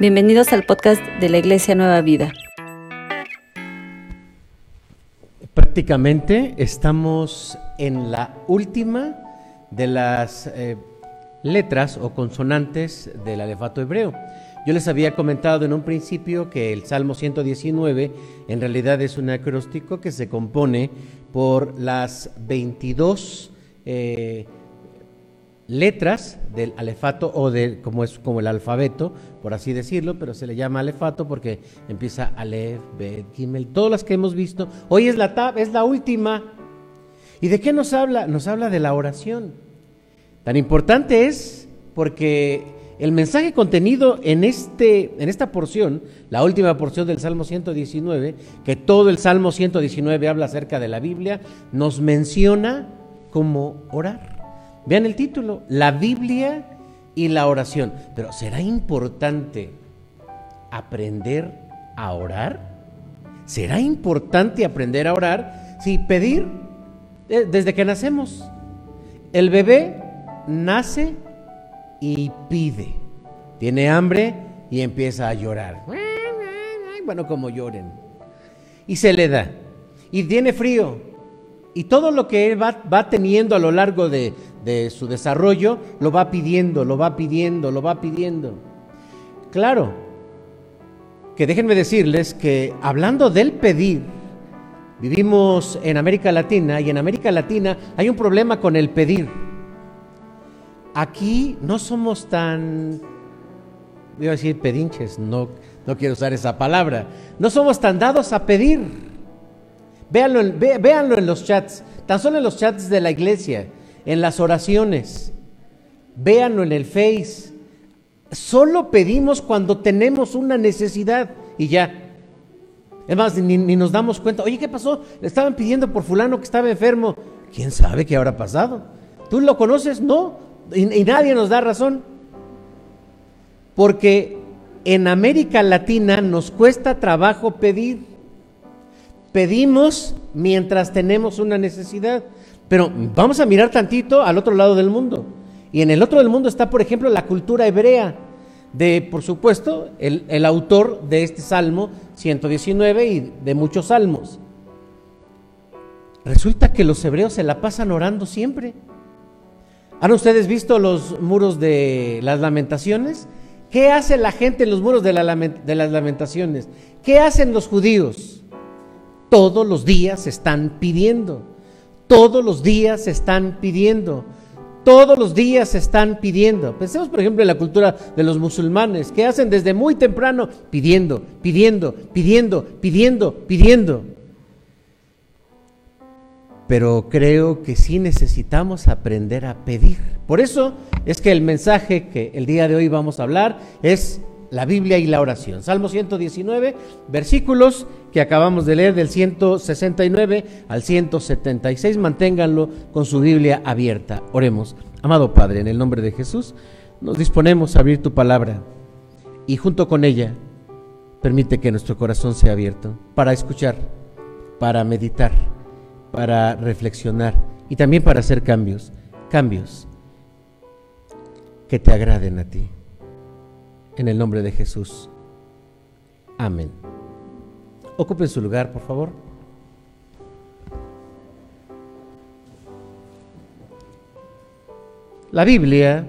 Bienvenidos al podcast de la Iglesia Nueva Vida. Prácticamente estamos en la última de las eh, letras o consonantes del alefato hebreo. Yo les había comentado en un principio que el Salmo 119 en realidad es un acróstico que se compone por las 22 eh, letras del alefato o de como es como el alfabeto, por así decirlo, pero se le llama alefato porque empieza Aleph, Bet, Gimel, todas las que hemos visto. Hoy es la tab, es la última. ¿Y de qué nos habla? Nos habla de la oración. Tan importante es porque el mensaje contenido en, este, en esta porción, la última porción del Salmo 119, que todo el Salmo 119 habla acerca de la Biblia, nos menciona cómo orar. Vean el título, la Biblia y la oración. Pero ¿será importante aprender a orar? ¿Será importante aprender a orar? Sí, pedir eh, desde que nacemos. El bebé nace y pide. Tiene hambre y empieza a llorar. Bueno, como lloren. Y se le da. Y tiene frío. Y todo lo que él va, va teniendo a lo largo de, de su desarrollo, lo va pidiendo, lo va pidiendo, lo va pidiendo. Claro, que déjenme decirles que hablando del pedir, vivimos en América Latina y en América Latina hay un problema con el pedir. Aquí no somos tan, voy a decir pedinches, no, no quiero usar esa palabra, no somos tan dados a pedir. Véanlo, véanlo en los chats, tan solo en los chats de la iglesia en las oraciones, véanlo en el Face. Solo pedimos cuando tenemos una necesidad y ya. Es más, ni, nos damos cuenta. Oye, ¿qué pasó? Le estaban pidiendo por fulano que estaba enfermo. ¿Quién sabe qué habrá pasado? ¿Tú lo conoces? No. y nadie nos da razón. Porque en América Latina nos cuesta trabajo pedir. Pedimos mientras tenemos una necesidad. Pero vamos a mirar tantito al otro lado del mundo. Y en el otro del mundo está, por ejemplo, la cultura hebrea de, por supuesto, el, autor de este Salmo 119 y de muchos salmos. Resulta que los hebreos se la pasan orando siempre. ¿Han ustedes visto los muros de las lamentaciones? ¿Qué hace la gente en los muros de, de las lamentaciones? ¿Qué hacen los judíos? Todos los días están pidiendo. Todos los días están pidiendo. Todos los días se están pidiendo. Pensemos, por ejemplo, en la cultura de los musulmanes, que hacen desde muy temprano pidiendo, pidiendo, pidiendo, pidiendo, pidiendo. Pero creo que sí necesitamos aprender a pedir. Por eso es que el mensaje que el día de hoy vamos a hablar es la Biblia y la oración. Salmo 119, versículos que acabamos de leer del 169 al 176. Manténganlo con su Biblia abierta. Oremos. Amado Padre, en el nombre de Jesús, nos disponemos a abrir tu palabra y junto con ella permite que nuestro corazón sea abierto para escuchar, para meditar, para reflexionar y también para hacer cambios. Cambios que te agraden a ti en el nombre de Jesús. Amén. Ocupen su lugar, por favor. La Biblia,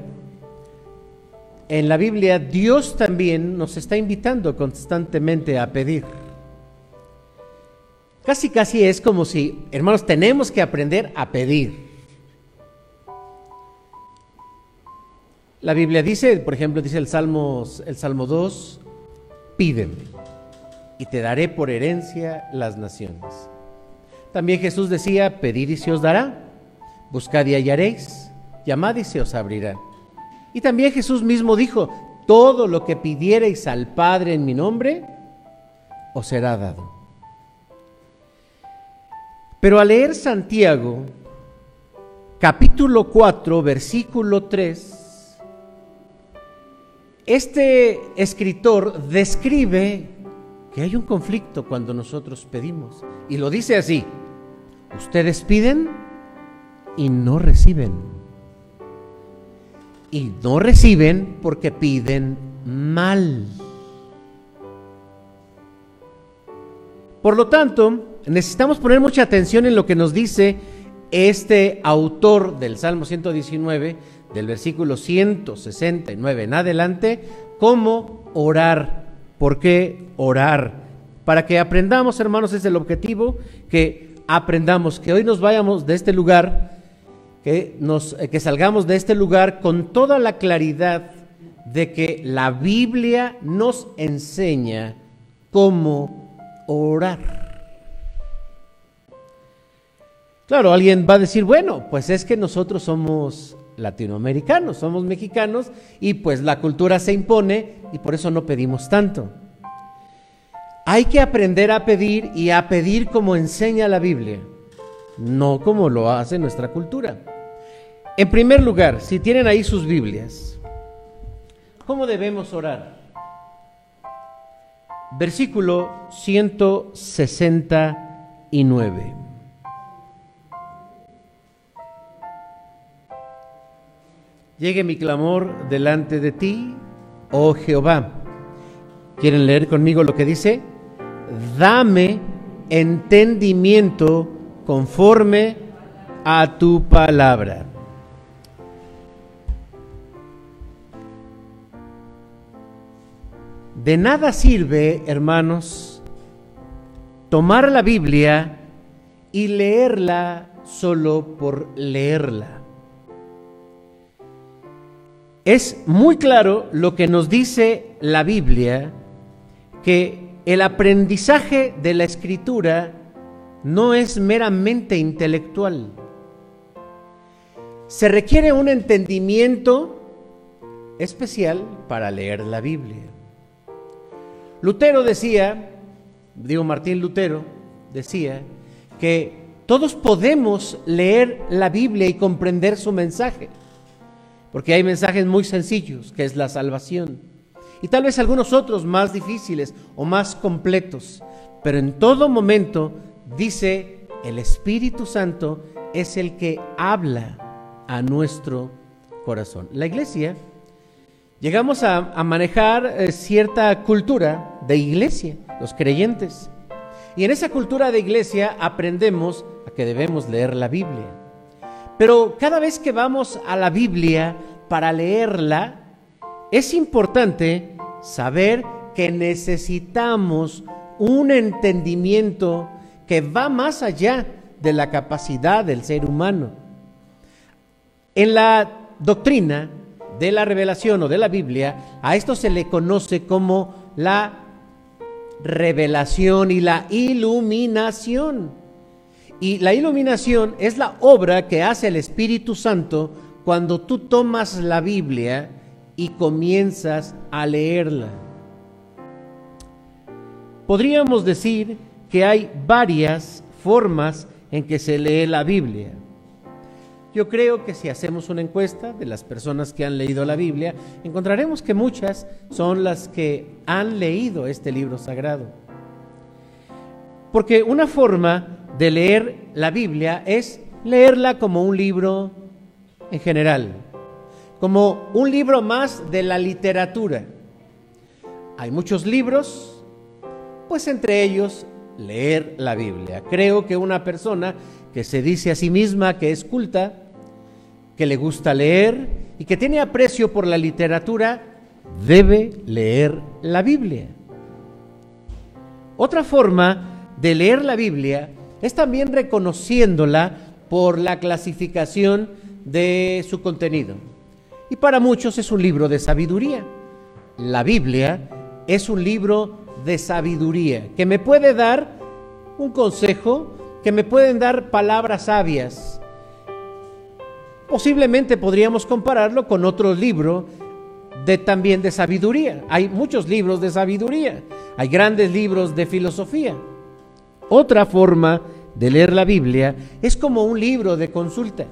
en la Biblia Dios también nos está invitando constantemente a pedir. Casi, casi es como si, hermanos, tenemos que aprender a pedir. La Biblia dice, por ejemplo, dice el Salmo, el Salmo 2, pídeme y te daré por herencia las naciones. También Jesús decía, pedid y se os dará, buscad y hallaréis, llamad y se os abrirá. Y también Jesús mismo dijo, todo lo que pidiereis al Padre en mi nombre, os será dado. Pero al leer Santiago, capítulo 4, versículo 3, este escritor describe que hay un conflicto cuando nosotros pedimos. Y lo dice así, ustedes piden y no reciben. Y no reciben porque piden mal. Por lo tanto, necesitamos poner mucha atención en lo que nos dice este autor del Salmo 119 del versículo 169 en adelante, cómo orar. ¿Por qué orar? Para que aprendamos, hermanos, es el objetivo, que aprendamos, que hoy nos vayamos de este lugar, que, nos, que salgamos de este lugar con toda la claridad de que la Biblia nos enseña cómo orar. Claro, alguien va a decir, bueno, pues es que nosotros somos latinoamericanos, somos mexicanos y pues la cultura se impone y por eso no pedimos tanto. Hay que aprender a pedir y a pedir como enseña la Biblia, no como lo hace nuestra cultura. En primer lugar, si tienen ahí sus Biblias, ¿cómo debemos orar? Versículo 169. Llegue mi clamor delante de ti, oh Jehová. ¿Quieren leer conmigo lo que dice? Dame entendimiento conforme a tu palabra. De nada sirve, hermanos, tomar la Biblia y leerla solo por leerla. Es muy claro lo que nos dice la Biblia, que el aprendizaje de la escritura no es meramente intelectual. Se requiere un entendimiento especial para leer la Biblia. Lutero decía, digo Martín Lutero, decía que todos podemos leer la Biblia y comprender su mensaje. Porque hay mensajes muy sencillos, que es la salvación. Y tal vez algunos otros más difíciles o más completos. Pero en todo momento dice, el Espíritu Santo es el que habla a nuestro corazón. La iglesia, llegamos a, manejar eh, cierta cultura de iglesia, los creyentes. Y en esa cultura de iglesia aprendemos a que debemos leer la Biblia. Pero cada vez que vamos a la Biblia para leerla, es importante saber que necesitamos un entendimiento que va más allá de la capacidad del ser humano. En la doctrina de la revelación o de la Biblia, a esto se le conoce como la revelación y la iluminación. Y la iluminación es la obra que hace el Espíritu Santo cuando tú tomas la Biblia y comienzas a leerla. Podríamos decir que hay varias formas en que se lee la Biblia. Yo creo que si hacemos una encuesta de las personas que han leído la Biblia, encontraremos que muchas son las que han leído este libro sagrado. Porque una forma de leer la Biblia es leerla como un libro en general, como un libro más de la literatura. Hay muchos libros, pues entre ellos leer la Biblia. Creo que una persona que se dice a sí misma que es culta, que le gusta leer y que tiene aprecio por la literatura, debe leer la Biblia. Otra forma de leer la Biblia es también reconociéndola por la clasificación de su contenido. Y para muchos es un libro de sabiduría. La Biblia es un libro de sabiduría que me puede dar un consejo, que me pueden dar palabras sabias. Posiblemente podríamos compararlo con otro libro de también de sabiduría. Hay muchos libros de sabiduría, hay grandes libros de filosofía. Otra forma de leer la Biblia es como un libro de consulta.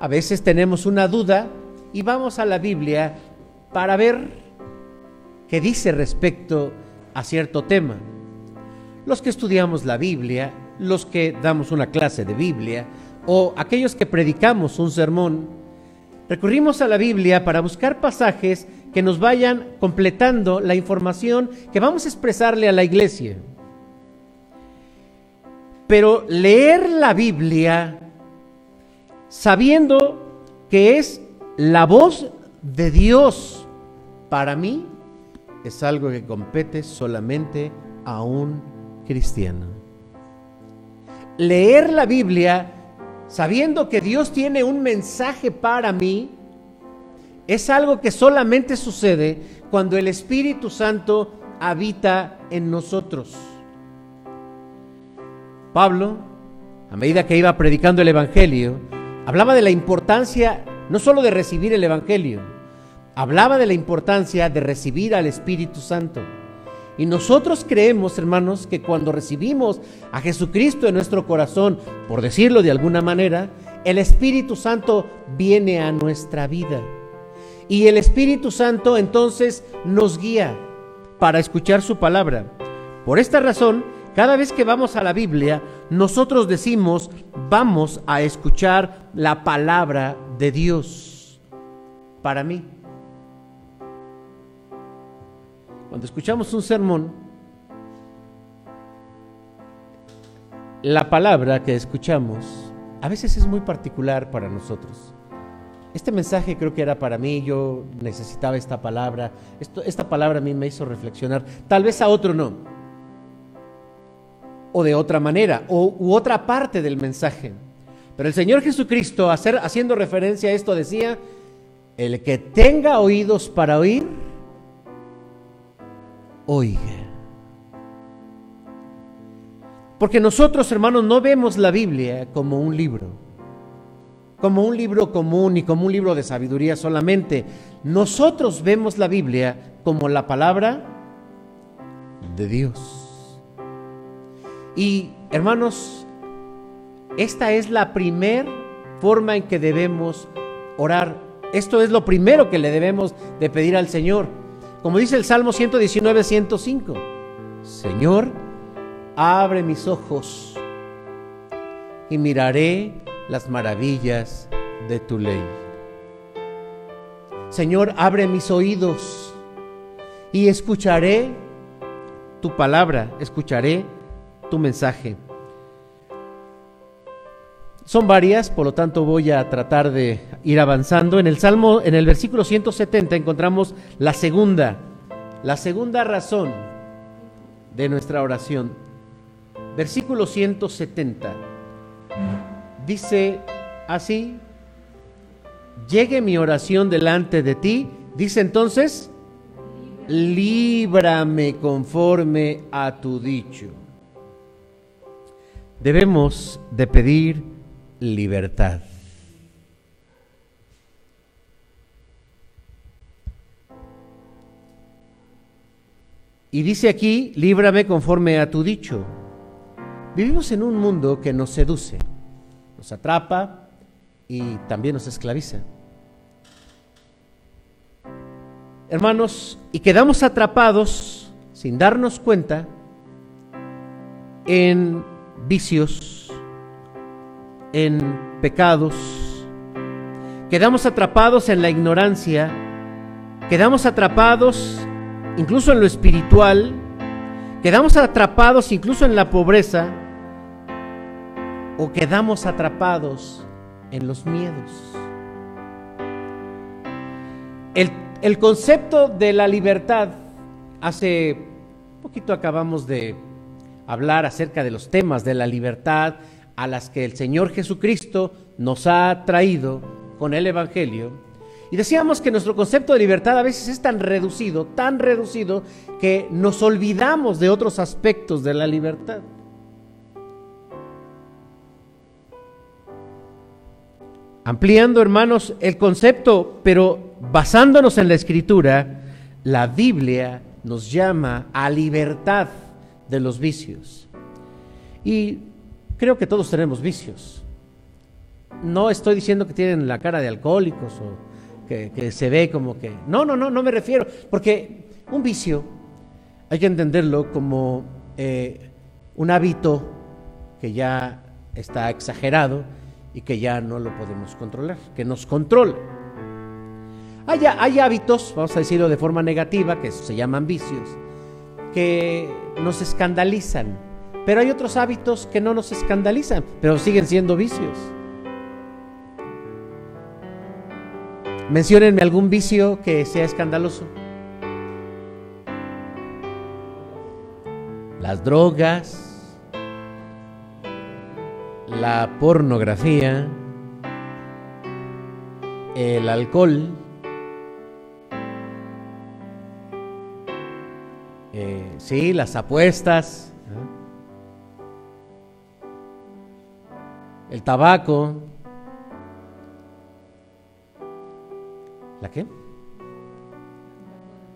A veces tenemos una duda y vamos a la Biblia para ver qué dice respecto a cierto tema. Los que estudiamos la Biblia, los que damos una clase de Biblia o aquellos que predicamos un sermón, recurrimos a la Biblia para buscar pasajes que nos vayan completando la información que vamos a expresarle a la iglesia. Pero leer la Biblia sabiendo que es la voz de Dios para mí es algo que compete solamente a un cristiano. Leer la Biblia sabiendo que Dios tiene un mensaje para mí es algo que solamente sucede cuando el Espíritu Santo habita en nosotros. Pablo, a medida que iba predicando el Evangelio, hablaba de la importancia no solo de recibir el Evangelio, hablaba de la importancia de recibir al Espíritu Santo. Y nosotros creemos, hermanos, que cuando recibimos a Jesucristo en nuestro corazón, por decirlo de alguna manera, el Espíritu Santo viene a nuestra vida. Y el Espíritu Santo entonces nos guía para escuchar su palabra. Por esta razón, cada vez que vamos a la Biblia, nosotros decimos, vamos a escuchar la palabra de Dios para mí. Cuando escuchamos un sermón, la palabra que escuchamos a veces es muy particular para nosotros. Este mensaje creo que era para mí, yo necesitaba esta palabra, esta palabra a mí me hizo reflexionar, tal vez a otro no, o de otra manera, o, u otra parte del mensaje. Pero el Señor Jesucristo, haciendo referencia a esto, decía, el que tenga oídos para oír, oiga. Porque nosotros, hermanos, no vemos la Biblia como un libro, como un libro común y como un libro de sabiduría solamente. Nosotros vemos la Biblia como la palabra de Dios. Y, hermanos, esta es la primer forma en que debemos orar. Esto es lo primero que le debemos de pedir al Señor. Como dice el Salmo 119, 105. Señor, abre mis ojos y miraré las maravillas de tu ley. Señor, abre mis oídos y escucharé tu palabra, escucharé tu mensaje. Son varias, por lo tanto voy a tratar de ir avanzando. En el Salmo, en el versículo 170 encontramos la segunda, la segunda razón de nuestra oración. Versículo 170. Dice así, llegue mi oración delante de ti. Dice entonces, líbrame conforme a tu dicho. Debemos de pedir libertad. Y dice aquí, líbrame conforme a tu dicho. Vivimos en un mundo que nos seduce, nos atrapa y también nos esclaviza. Hermanos, y quedamos atrapados sin darnos cuenta en vicios, en pecados, quedamos atrapados en la ignorancia, quedamos atrapados incluso en lo espiritual, quedamos atrapados incluso en la pobreza o quedamos atrapados en los miedos. El, el concepto de la libertad, hace poquito acabamos de hablar acerca de los temas de la libertad, a las que el Señor Jesucristo nos ha traído con el Evangelio. Y decíamos que nuestro concepto de libertad a veces es tan reducido, tan reducido, que nos olvidamos de otros aspectos de la libertad. Ampliando, hermanos, el concepto, pero basándonos en la escritura, la Biblia nos llama a libertad de los vicios. Y creo que todos tenemos vicios. No estoy diciendo que tienen la cara de alcohólicos o que, se ve como que... No, no, no, no me refiero. Porque un vicio hay que entenderlo como eh, un hábito que ya está exagerado y que ya no lo podemos controlar, que nos controla. Hay, hay hábitos, vamos a decirlo de forma negativa, que se llaman vicios, que nos escandalizan, Pero hay otros hábitos que no nos escandalizan, pero siguen siendo vicios. Menciónenme algún vicio que sea escandaloso. Las drogas, la pornografía, el alcohol, eh, sí, las apuestas, el tabaco, ¿la qué?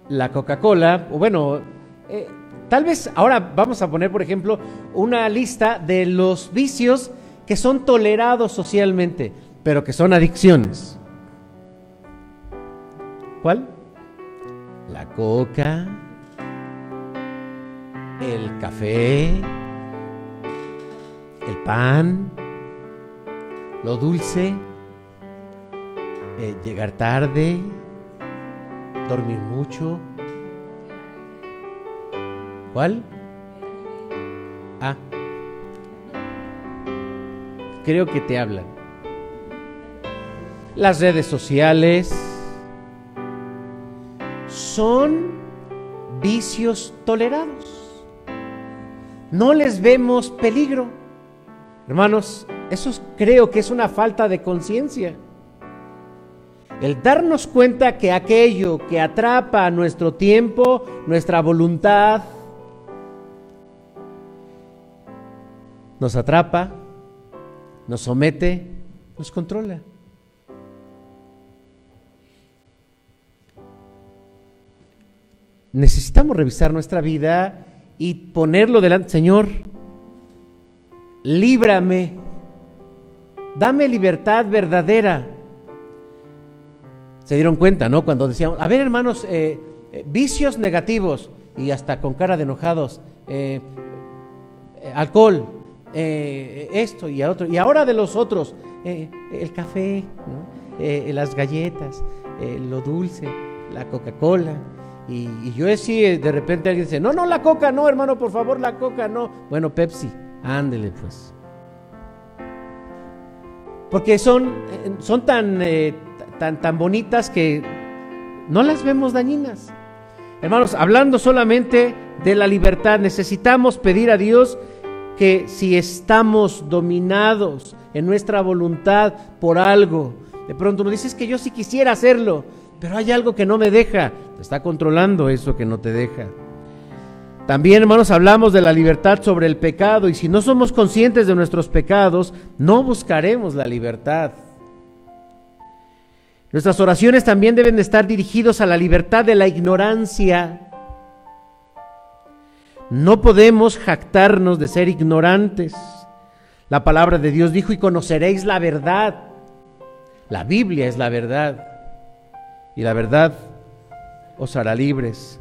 La Coca-Cola, o bueno, eh, tal vez ahora vamos a poner, por ejemplo, una lista de los vicios que son tolerados socialmente, pero que son adicciones. ¿Cuál? La coca, café, el pan, lo dulce, eh, llegar tarde, dormir mucho. ¿Cuál? Ah. Creo que te hablan. Las redes sociales son vicios tolerados. No les vemos peligro. Hermanos, eso creo que es una falta de conciencia. El darnos cuenta que aquello que atrapa nuestro tiempo, nuestra voluntad, nos atrapa, nos somete, nos controla. Necesitamos revisar nuestra vida y ponerlo delante, Señor, líbrame, dame libertad verdadera. Se dieron cuenta, ¿no? Cuando decíamos, a ver hermanos, eh, eh, vicios negativos y hasta con cara de enojados, eh, alcohol, esto y otro, y ahora de los otros, el café, las galletas, lo dulce, la Coca-Cola. Y, yo decía, de repente alguien dice, no, no, la coca, no, hermano, por favor, la coca, no. Bueno, Pepsi, ándele pues. Porque son, son tan, tan, tan bonitas que no las vemos dañinas. Hermanos, hablando solamente de la libertad, necesitamos pedir a Dios que si estamos dominados en nuestra voluntad por algo, de pronto nos dices que yo sí quisiera hacerlo, pero hay algo que no me deja, te está controlando eso que no te deja. También, hermanos, hablamos de la libertad sobre el pecado y si no somos conscientes de nuestros pecados, no buscaremos la libertad. Nuestras oraciones también deben de estar dirigidos a la libertad de la ignorancia. No podemos jactarnos de ser ignorantes. La palabra de Dios dijo, y conoceréis la verdad. La Biblia es la verdad. Y la verdad os hará libres.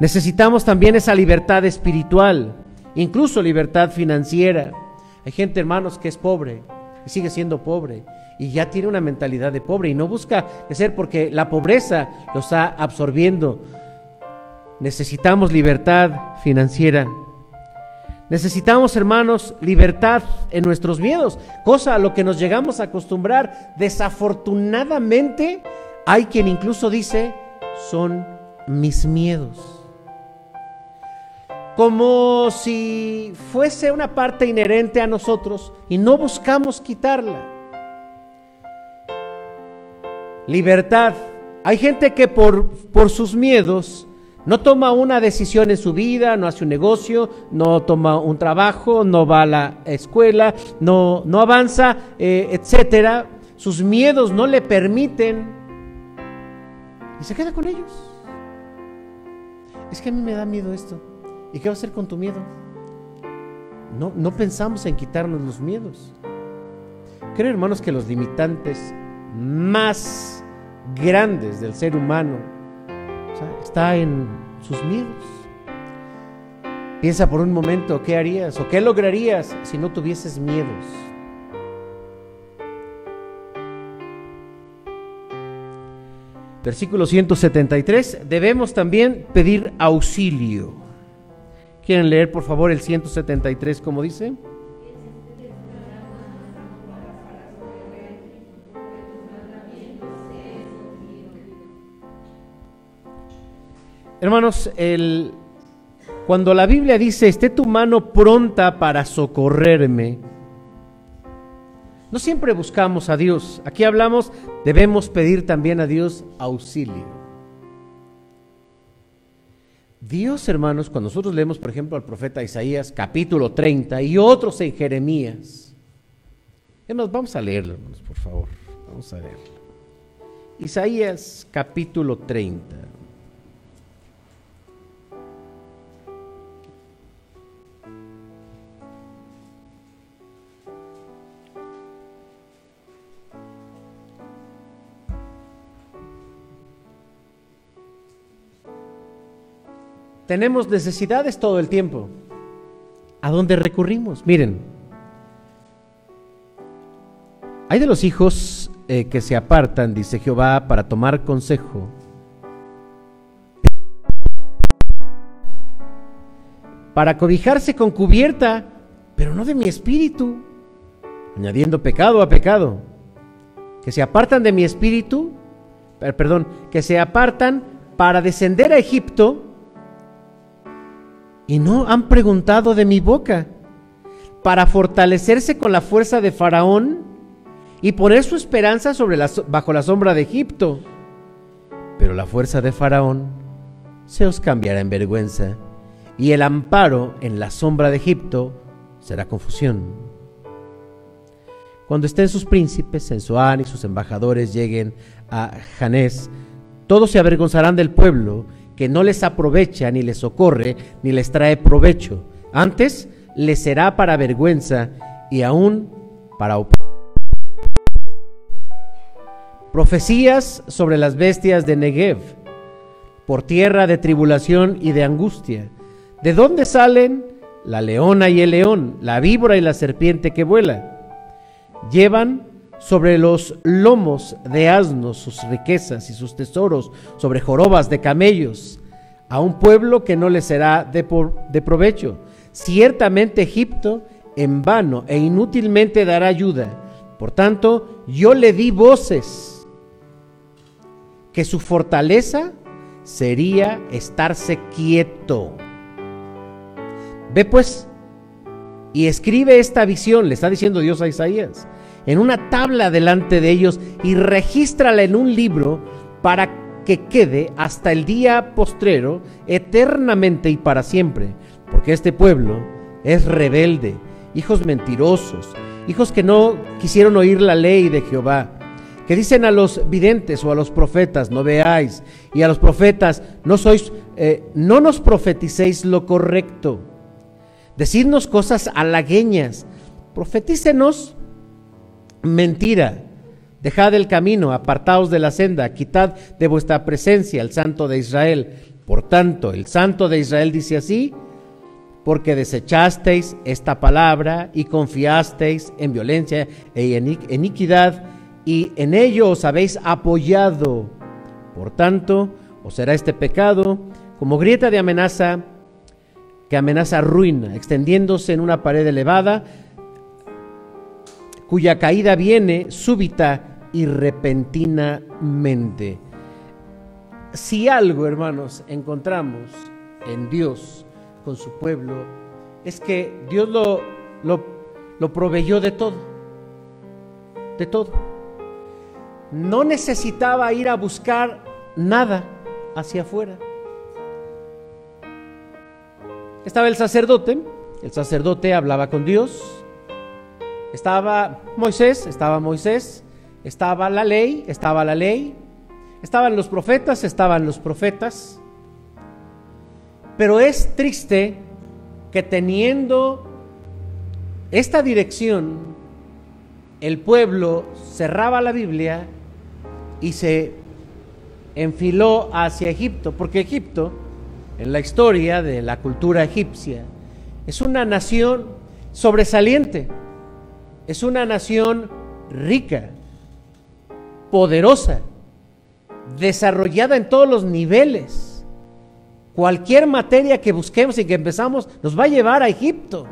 Necesitamos también esa libertad espiritual, incluso libertad financiera. Hay gente, hermanos, que es pobre y sigue siendo pobre y ya tiene una mentalidad de pobre y no busca ser porque la pobreza lo está absorbiendo. Necesitamos libertad financiera. Necesitamos, hermanos, libertad en nuestros miedos, cosa a lo que nos llegamos a acostumbrar. Desafortunadamente, hay quien incluso dice, son mis miedos. Como si fuese una parte inherente a nosotros y no buscamos quitarla. Libertad. Hay gente que por, por sus miedos no toma una decisión en su vida, no hace un negocio, no toma un trabajo, no va a la escuela, no, no avanza, eh, etcétera. Sus miedos no le permiten y se queda con ellos. Es que a mí me da miedo esto. ¿Y qué va a hacer con tu miedo? No, no pensamos en quitarnos los miedos. Creo, hermanos, que los limitantes más grandes del ser humano está en sus miedos. Piensa por un momento qué harías o qué lograrías si no tuvieses miedos. Versículo 173, debemos también pedir auxilio. ¿Quieren leer por favor el 173 como dice? Hermanos, el, cuando la Biblia dice, esté tu mano pronta para socorrerme, no siempre buscamos a Dios. Aquí hablamos, debemos pedir también a Dios auxilio. Dios, hermanos, cuando nosotros leemos, por ejemplo, al profeta Isaías, capítulo 30, y otros en Jeremías, hermanos, vamos a leerlo, hermanos, por favor. Vamos a leerlo. Isaías, capítulo 30. Tenemos necesidades todo el tiempo. ¿A dónde recurrimos? Miren, hay de los hijos eh, que se apartan, dice Jehová, para tomar consejo. Para cobijarse con cubierta, pero no de mi espíritu, añadiendo pecado a pecado. Que se apartan de mi espíritu, perdón, que se apartan para descender a Egipto y no han preguntado de mi boca para fortalecerse con la fuerza de Faraón y poner su esperanza sobre bajo la sombra de Egipto. Pero la fuerza de Faraón se os cambiará en vergüenza y el amparo en la sombra de Egipto será confusión. Cuando estén sus príncipes, Sensuán y sus embajadores lleguen a Janés, todos se avergonzarán del pueblo que no les aprovecha, ni les socorre, ni les trae provecho. Antes les será para vergüenza y aún para Profecías sobre las bestias de Negev, por tierra de tribulación y de angustia. ¿De dónde salen la leona y el león, la víbora y la serpiente que vuela? Llevan sobre los lomos de asnos sus riquezas y sus tesoros, sobre jorobas de camellos, a un pueblo que no le será de, de provecho. Ciertamente Egipto en vano e inútilmente dará ayuda. Por tanto, yo le di voces que su fortaleza sería estarse quieto. Ve pues y escribe esta visión, le está diciendo Dios a Isaías en una tabla delante de ellos y regístrala en un libro para que quede hasta el día postrero, eternamente y para siempre, porque este pueblo es rebelde, hijos mentirosos, hijos que no quisieron oír la ley de Jehová, que dicen a los videntes o a los profetas, no veáis, y a los profetas, no sois, eh, no nos profeticéis lo correcto, decidnos cosas halagueñas, profetícenos mentira. Dejad el camino, apartaos de la senda, quitad de vuestra presencia el Santo de Israel. Por tanto, el Santo de Israel dice así, porque desechasteis esta palabra y confiasteis en violencia e iniquidad, y en ello os habéis apoyado. Por tanto, os será este pecado como grieta de amenaza que amenaza ruina, extendiéndose en una pared elevada, cuya caída viene súbita y repentinamente. Si algo, hermanos, encontramos en Dios con su pueblo, es que Dios lo, lo, lo proveyó de todo, de todo. No necesitaba ir a buscar nada hacia afuera. Estaba el sacerdote, el sacerdote hablaba con Dios, estaba Moisés, estaba Moisés, estaba la ley, estaba la ley, estaban los profetas, estaban los profetas. Pero es triste que teniendo esta dirección, el pueblo cerraba la Biblia y se enfiló hacia Egipto, porque Egipto, en la historia de la cultura egipcia, es una nación sobresaliente es una nación rica, poderosa, desarrollada en todos los niveles. Cualquier materia que busquemos y que empezamos nos va a llevar a Egipto.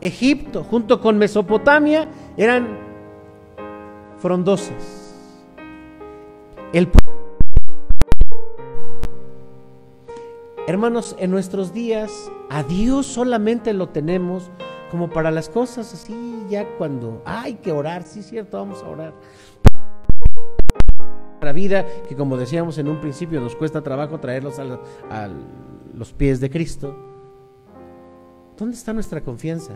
Egipto, junto con Mesopotamia, eran frondosas. El Hermanos, en nuestros días a Dios solamente lo tenemos como para las cosas así, ya cuando hay que orar, sí cierto, vamos a orar. La vida que como decíamos en un principio nos cuesta trabajo traerlos a, a los pies de Cristo. ¿Dónde está nuestra confianza?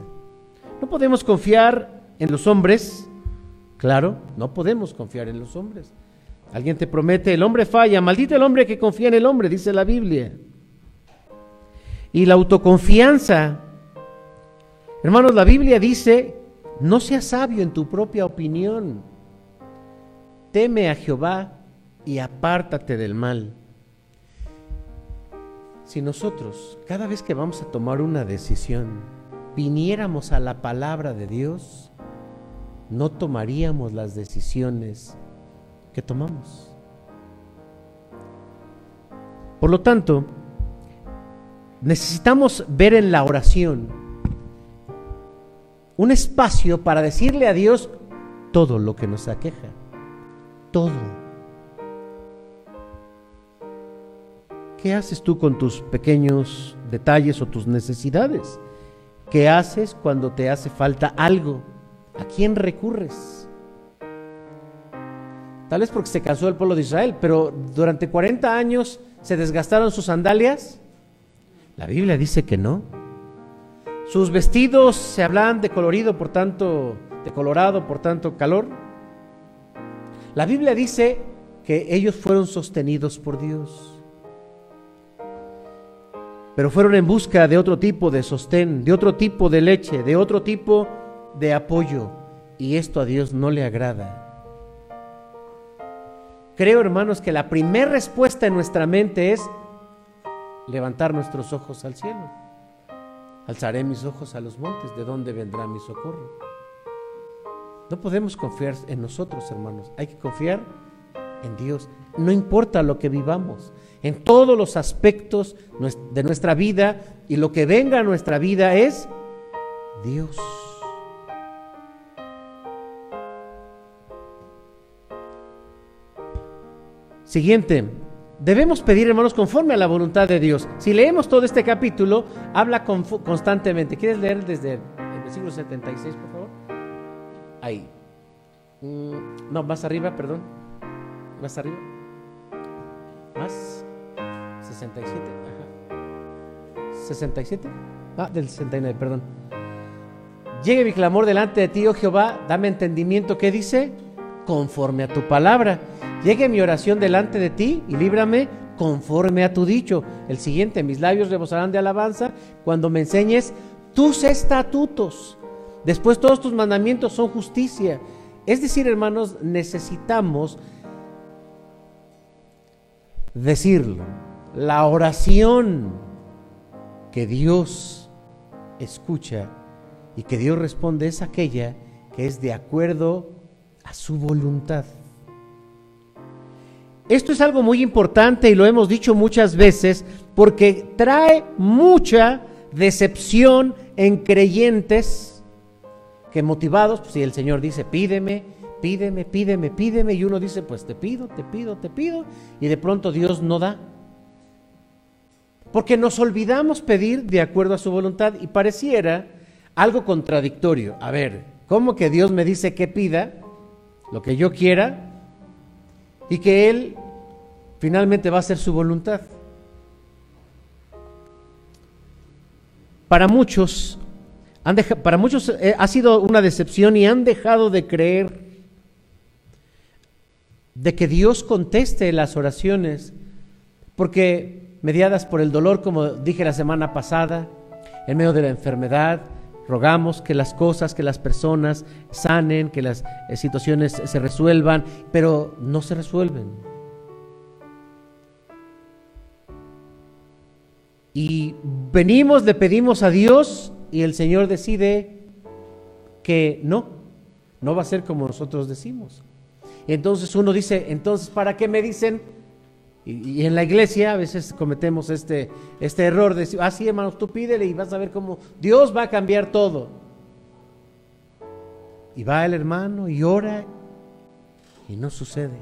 No podemos confiar en los hombres, claro, no podemos confiar en los hombres. Alguien te promete, el hombre falla, maldito el hombre que confía en el hombre, dice la Biblia. Y la autoconfianza. Hermanos, la Biblia dice, no seas sabio en tu propia opinión. Teme a Jehová y apártate del mal. Si nosotros, cada vez que vamos a tomar una decisión, viniéramos a la palabra de Dios, no tomaríamos las decisiones que tomamos. Por lo tanto, necesitamos ver en la oración un espacio para decirle a Dios todo lo que nos aqueja. Todo. ¿Qué haces tú con tus pequeños detalles o tus necesidades? ¿Qué haces cuando te hace falta algo? ¿A quién recurres? Tal vez porque se cansó el pueblo de Israel, pero durante 40 años se desgastaron sus sandalias. La Biblia dice que no. Sus vestidos se hablan de colorido, por tanto, de colorado, por tanto, calor. La Biblia dice que ellos fueron sostenidos por Dios. Pero fueron en busca de otro tipo de sostén, de otro tipo de leche, de otro tipo de apoyo. Y esto a Dios no le agrada. Creo, hermanos, que la primera respuesta en nuestra mente es levantar nuestros ojos al cielo. Alzaré mis ojos a los montes, ¿de dónde vendrá mi socorro? No podemos confiar en nosotros, hermanos. Hay que confiar en Dios. No importa lo que vivamos, en todos los aspectos de nuestra vida y lo que venga a nuestra vida es Dios. Siguiente, Debemos pedir, hermanos, conforme a la voluntad de Dios. Si leemos todo este capítulo, habla constantemente. ¿Quieres leer desde el versículo 76, por favor? Ahí. Mm, no, más arriba, perdón. Más arriba. Más. 67. Ajá. 67. Ah, del 69, perdón. Llegue mi clamor delante de ti, oh Jehová, dame entendimiento. ¿Qué dice? Conforme a tu palabra. Llegue mi oración delante de ti y líbrame conforme a tu dicho. El siguiente, mis labios rebosarán de alabanza cuando me enseñes tus estatutos. Después todos tus mandamientos son justicia. Es decir, hermanos, necesitamos decirlo. La oración que Dios escucha y que Dios responde es aquella que es de acuerdo a su voluntad. Esto es algo muy importante y lo hemos dicho muchas veces porque trae mucha decepción en creyentes que motivados, pues si el Señor dice, pídeme, pídeme, pídeme, pídeme, y uno dice, pues te pido, te pido, te pido, y de pronto Dios no da. Porque nos olvidamos pedir de acuerdo a su voluntad y pareciera algo contradictorio. A ver, ¿cómo que Dios me dice que pida lo que yo quiera y que Él finalmente va a ser su voluntad. Para muchos, han para muchos eh, ha sido una decepción y han dejado de creer de que Dios conteste las oraciones, porque mediadas por el dolor, como dije la semana pasada, en medio de la enfermedad, Rogamos que las cosas, que las personas sanen, que las eh, situaciones se resuelvan, pero no se resuelven. Y venimos, le pedimos a Dios y el Señor decide que no, no va a ser como nosotros decimos. Entonces uno dice, entonces, ¿para qué me dicen Y, en la iglesia a veces cometemos este, este error de decir, ah, hermanos, tú pídele y vas a ver cómo Dios va a cambiar todo. Y va el hermano y ora y no sucede.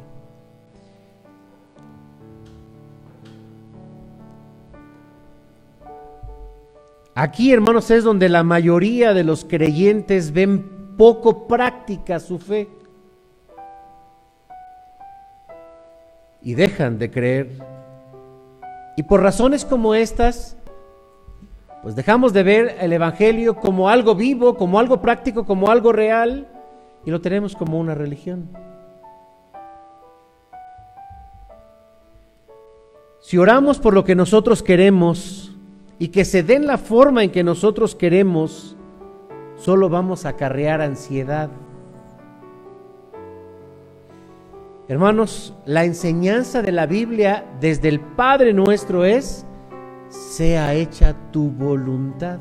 Aquí, hermanos, es donde la mayoría de los creyentes ven poco práctica su fe. Y dejan de creer. Y por razones como estas, pues dejamos de ver el Evangelio como algo vivo, como algo práctico, como algo real, y lo tenemos como una religión. Si oramos por lo que nosotros queremos y que se den la forma en que nosotros queremos, solo vamos a acarrear ansiedad Hermanos, la enseñanza de la Biblia desde el Padre nuestro es, sea hecha tu voluntad.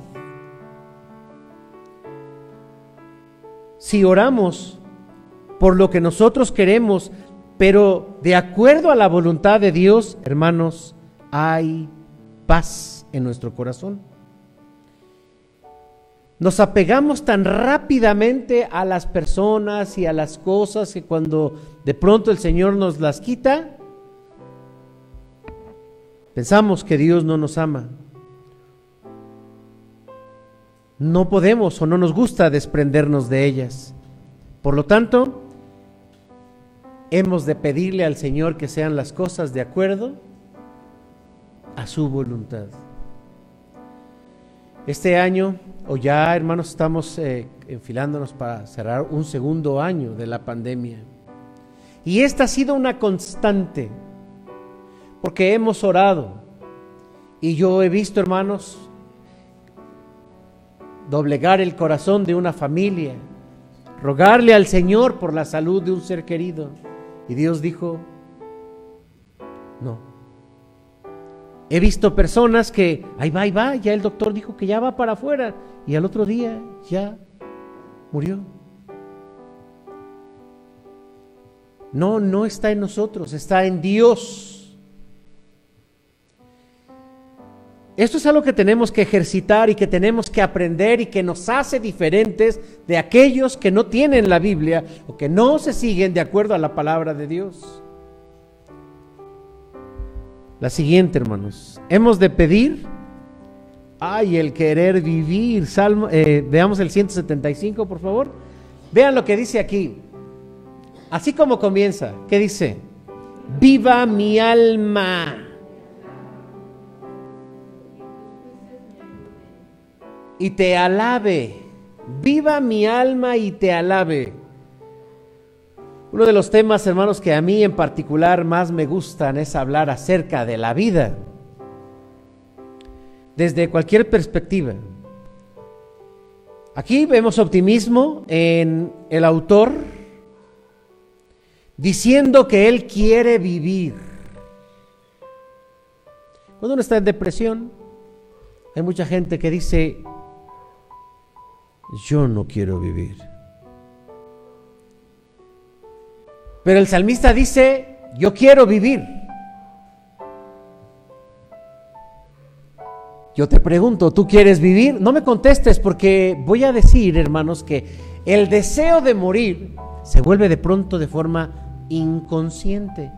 Si oramos por lo que nosotros queremos, pero de acuerdo a la voluntad de Dios, hermanos, hay paz en nuestro corazón. Nos apegamos tan rápidamente a las personas y a las cosas que cuando de pronto el Señor nos las quita, pensamos que Dios no nos ama. No podemos o no nos gusta desprendernos de ellas. Por lo tanto, hemos de pedirle al Señor que sean las cosas de acuerdo a su voluntad. Este año, o ya hermanos, estamos eh, enfilándonos para cerrar un segundo año de la pandemia. Y esta ha sido una constante, porque hemos orado. Y yo he visto, hermanos, doblegar el corazón de una familia, rogarle al Señor por la salud de un ser querido. Y Dios dijo, no, He visto personas que, ahí va, ahí va, ya el doctor dijo que ya va para afuera y al otro día ya murió. No, no está en nosotros, está en Dios. Esto es algo que tenemos que ejercitar y que tenemos que aprender y que nos hace diferentes de aquellos que no tienen la Biblia o que no se siguen de acuerdo a la palabra de Dios. La siguiente, hermanos. Hemos de pedir, ay, el querer vivir. Salmo, eh, veamos el 175, por favor. Vean lo que dice aquí. Así como comienza, ¿qué dice? Viva mi alma. Y te alabe. Viva mi alma y te alabe. Uno de los temas, hermanos, que a mí en particular más me gustan es hablar acerca de la vida, desde cualquier perspectiva. Aquí vemos optimismo en el autor diciendo que él quiere vivir. Cuando uno está en depresión, hay mucha gente que dice, yo no quiero vivir. Pero el salmista dice, yo quiero vivir. Yo te pregunto, ¿tú quieres vivir? No me contestes porque voy a decir, hermanos, que el deseo de morir se vuelve de pronto de forma inconsciente.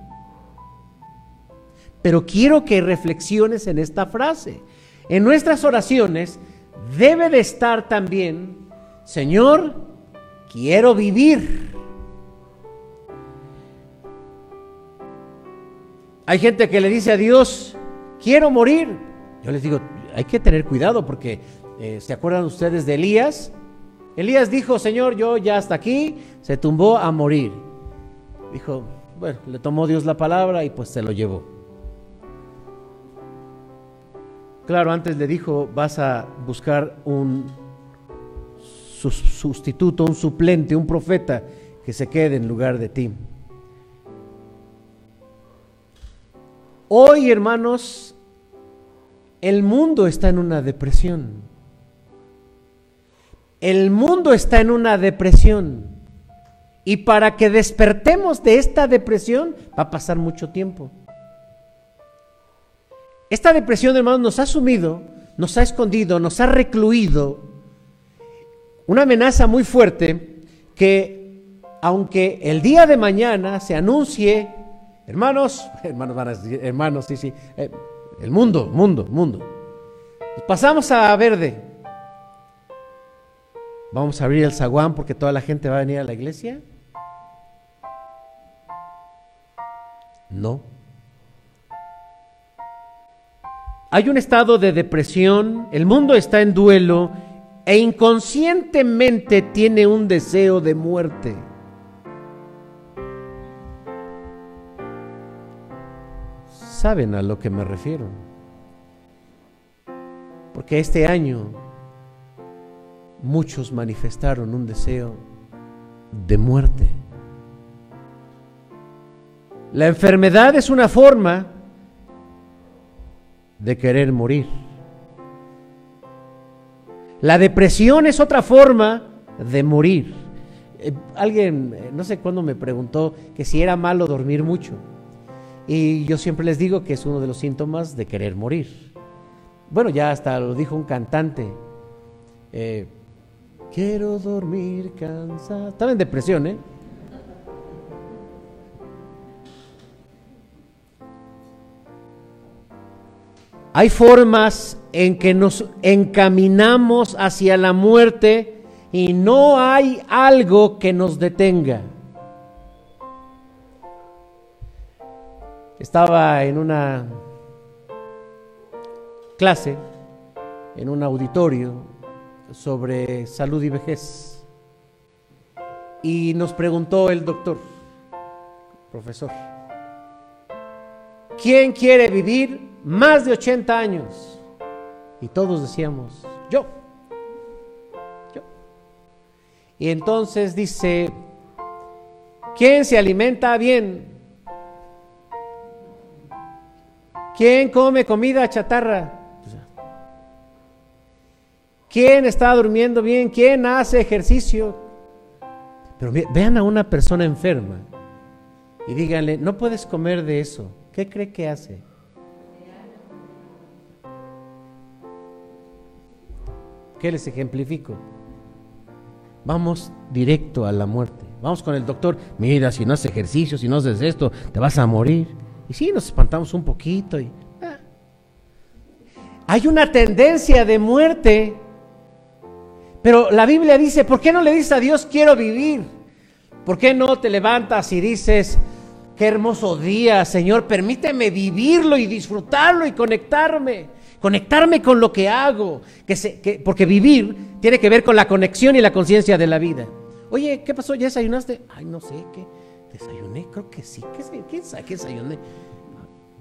Pero quiero que reflexiones en esta frase. En nuestras oraciones debe de estar también, Señor, quiero vivir. Hay gente que le dice a Dios, quiero morir. Yo les digo, hay que tener cuidado porque eh, ¿se acuerdan ustedes de Elías? Elías dijo, Señor, yo ya hasta aquí, se tumbó a morir. Dijo, bueno, le tomó Dios la palabra y pues se lo llevó. Claro, antes le dijo, vas a buscar un sustituto, un suplente, un profeta que se quede en lugar de ti. Hoy, hermanos, el mundo está en una depresión. El mundo está en una depresión. Y para que despertemos de esta depresión va a pasar mucho tiempo. Esta depresión, hermanos, nos ha sumido, nos ha escondido, nos ha recluido una amenaza muy fuerte que aunque el día de mañana se anuncie, hermanos, hermanos, hermanos, sí, sí, eh, el mundo, mundo, mundo. Pasamos a verde. Vamos a abrir el zaguán porque toda la gente va a venir a la iglesia. No. Hay un estado de depresión, el mundo está en duelo e inconscientemente tiene un deseo de muerte. Saben a lo que me refiero. Porque este año muchos manifestaron un deseo de muerte. La enfermedad es una forma de querer morir. La depresión es otra forma de morir. Eh, alguien, eh, no sé cuándo me preguntó que si era malo dormir mucho. Y yo siempre les digo que es uno de los síntomas de querer morir. Bueno, ya hasta lo dijo un cantante. Eh, quiero dormir cansado. Estaba en depresión, ¿eh? Hay formas en que nos encaminamos hacia la muerte y no hay algo que nos detenga. Estaba en una clase, en un auditorio sobre salud y vejez. Y nos preguntó el doctor, profesor, ¿quién quiere vivir más de 80 años. Y todos decíamos, yo, yo. Y entonces dice, ¿quién se alimenta bien? ¿Quién come comida chatarra? ¿Quién está durmiendo bien? ¿Quién hace ejercicio? Pero vean a una persona enferma y díganle, no puedes comer de eso. ¿Qué cree que hace? ¿Qué les ejemplifico? Vamos directo a la muerte. Vamos con el doctor. Mira, si no haces ejercicio, si no haces esto, te vas a morir. Y sí, nos espantamos un poquito. Y, ah. Hay una tendencia de muerte. Pero la Biblia dice, ¿por qué no le dices a Dios quiero vivir? ¿Por qué no te levantas y dices, qué hermoso día, Señor, permíteme vivirlo y disfrutarlo y conectarme? conectarme con lo que hago, que porque vivir tiene que ver con la conexión y la conciencia de la vida. Oye, ¿qué pasó? ¿Ya desayunaste? Ay, no sé, ¿qué? ¿Desayuné? Creo que sí. ¿Qué, ¿Quién sabe qué desayuné?